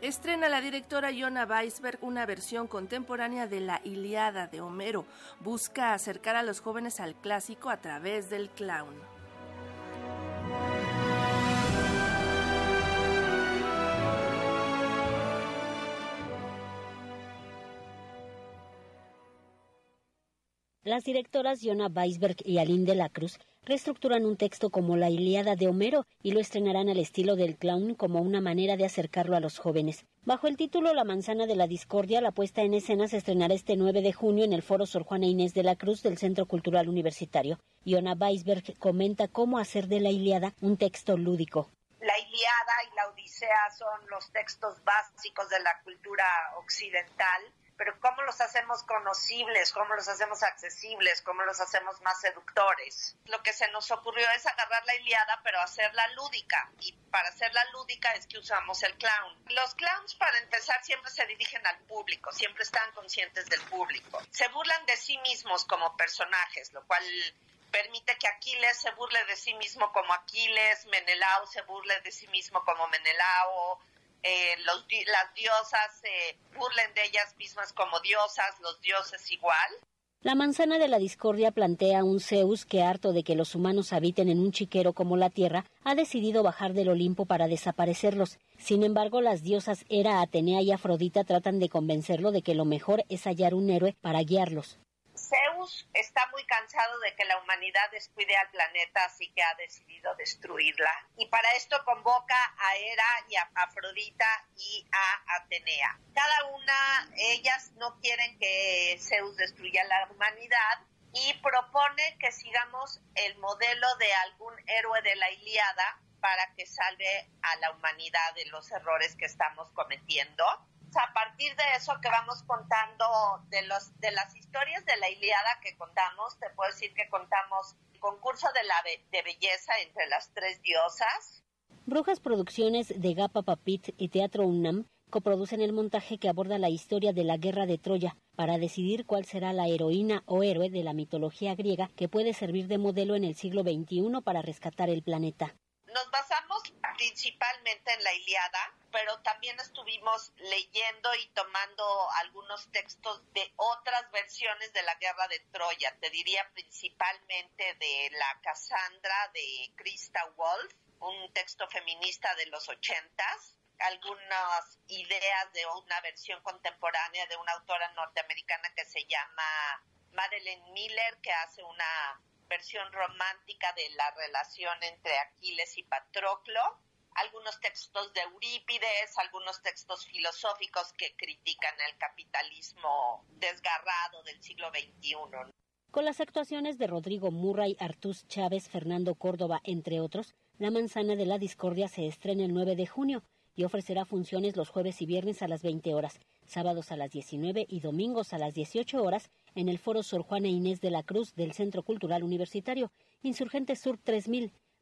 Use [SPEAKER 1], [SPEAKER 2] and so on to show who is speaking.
[SPEAKER 1] Estrena la directora Yona Weisberg una versión contemporánea de la Iliada de Homero. Busca acercar a los jóvenes al clásico a través del clown.
[SPEAKER 2] Las directoras Yona Weisberg y Aline de la Cruz reestructuran un texto como la Ilíada de Homero y lo estrenarán al estilo del clown como una manera de acercarlo a los jóvenes. Bajo el título La manzana de la discordia, la puesta en escena se estrenará este 9 de junio en el Foro Sor Juana Inés de la Cruz del Centro Cultural Universitario. Yona Weisberg comenta cómo hacer de la Ilíada un texto lúdico.
[SPEAKER 3] La Ilíada y la Odisea son los textos básicos de la cultura occidental pero ¿cómo los hacemos conocibles? ¿Cómo los hacemos accesibles? ¿Cómo los hacemos más seductores? Lo que se nos ocurrió es agarrar la Iliada, pero hacerla lúdica. Y para hacerla lúdica es que usamos el clown. Los clowns, para empezar, siempre se dirigen al público, siempre están conscientes del público. Se burlan de sí mismos como personajes, lo cual permite que Aquiles se burle de sí mismo como Aquiles, Menelao se burle de sí mismo como Menelao, eh, los, las diosas se burlen de ellas mismas como diosas, los dioses igual.
[SPEAKER 2] La manzana de la discordia plantea un Zeus que, harto de que los humanos habiten en un chiquero como la Tierra, ha decidido bajar del Olimpo para desaparecerlos. Sin embargo, las diosas Hera, Atenea y Afrodita tratan de convencerlo de que lo mejor es hallar un héroe para guiarlos.
[SPEAKER 3] Zeus está muy cansado de que la humanidad descuide al planeta, así que ha decidido destruirla. Y para esto convoca a Hera y a Afrodita y a Atenea. Cada una, ellas no quieren que Zeus destruya la humanidad y propone que sigamos el modelo de algún héroe de la Iliada para que salve a la humanidad de los errores que estamos cometiendo a partir de eso que vamos contando de los de las historias de la Iliada que contamos, te puedo decir que contamos el concurso de la de belleza entre las tres diosas.
[SPEAKER 2] Brujas Producciones de Gapa Papit y Teatro UNAM coproducen el montaje que aborda la historia de la guerra de Troya para decidir cuál será la heroína o héroe de la mitología griega que puede servir de modelo en el siglo XXI para rescatar el planeta.
[SPEAKER 3] Nos basamos principalmente en la Iliada, pero también estuvimos leyendo y tomando algunos textos de otras versiones de la guerra de Troya. Te diría principalmente de la Cassandra de Krista Wolf, un texto feminista de los ochentas, algunas ideas de una versión contemporánea de una autora norteamericana que se llama Madeleine Miller, que hace una versión romántica de la relación entre Aquiles y Patroclo, algunos textos de Eurípides, algunos textos filosóficos que critican el capitalismo desgarrado del siglo XXI.
[SPEAKER 2] Con las actuaciones de Rodrigo Murray, Artús Chávez, Fernando Córdoba, entre otros, La Manzana de la Discordia se estrena el 9 de junio y ofrecerá funciones los jueves y viernes a las 20 horas, sábados a las 19 y domingos a las 18 horas en el Foro Sor Juana Inés de la Cruz del Centro Cultural Universitario, Insurgente Sur 3000,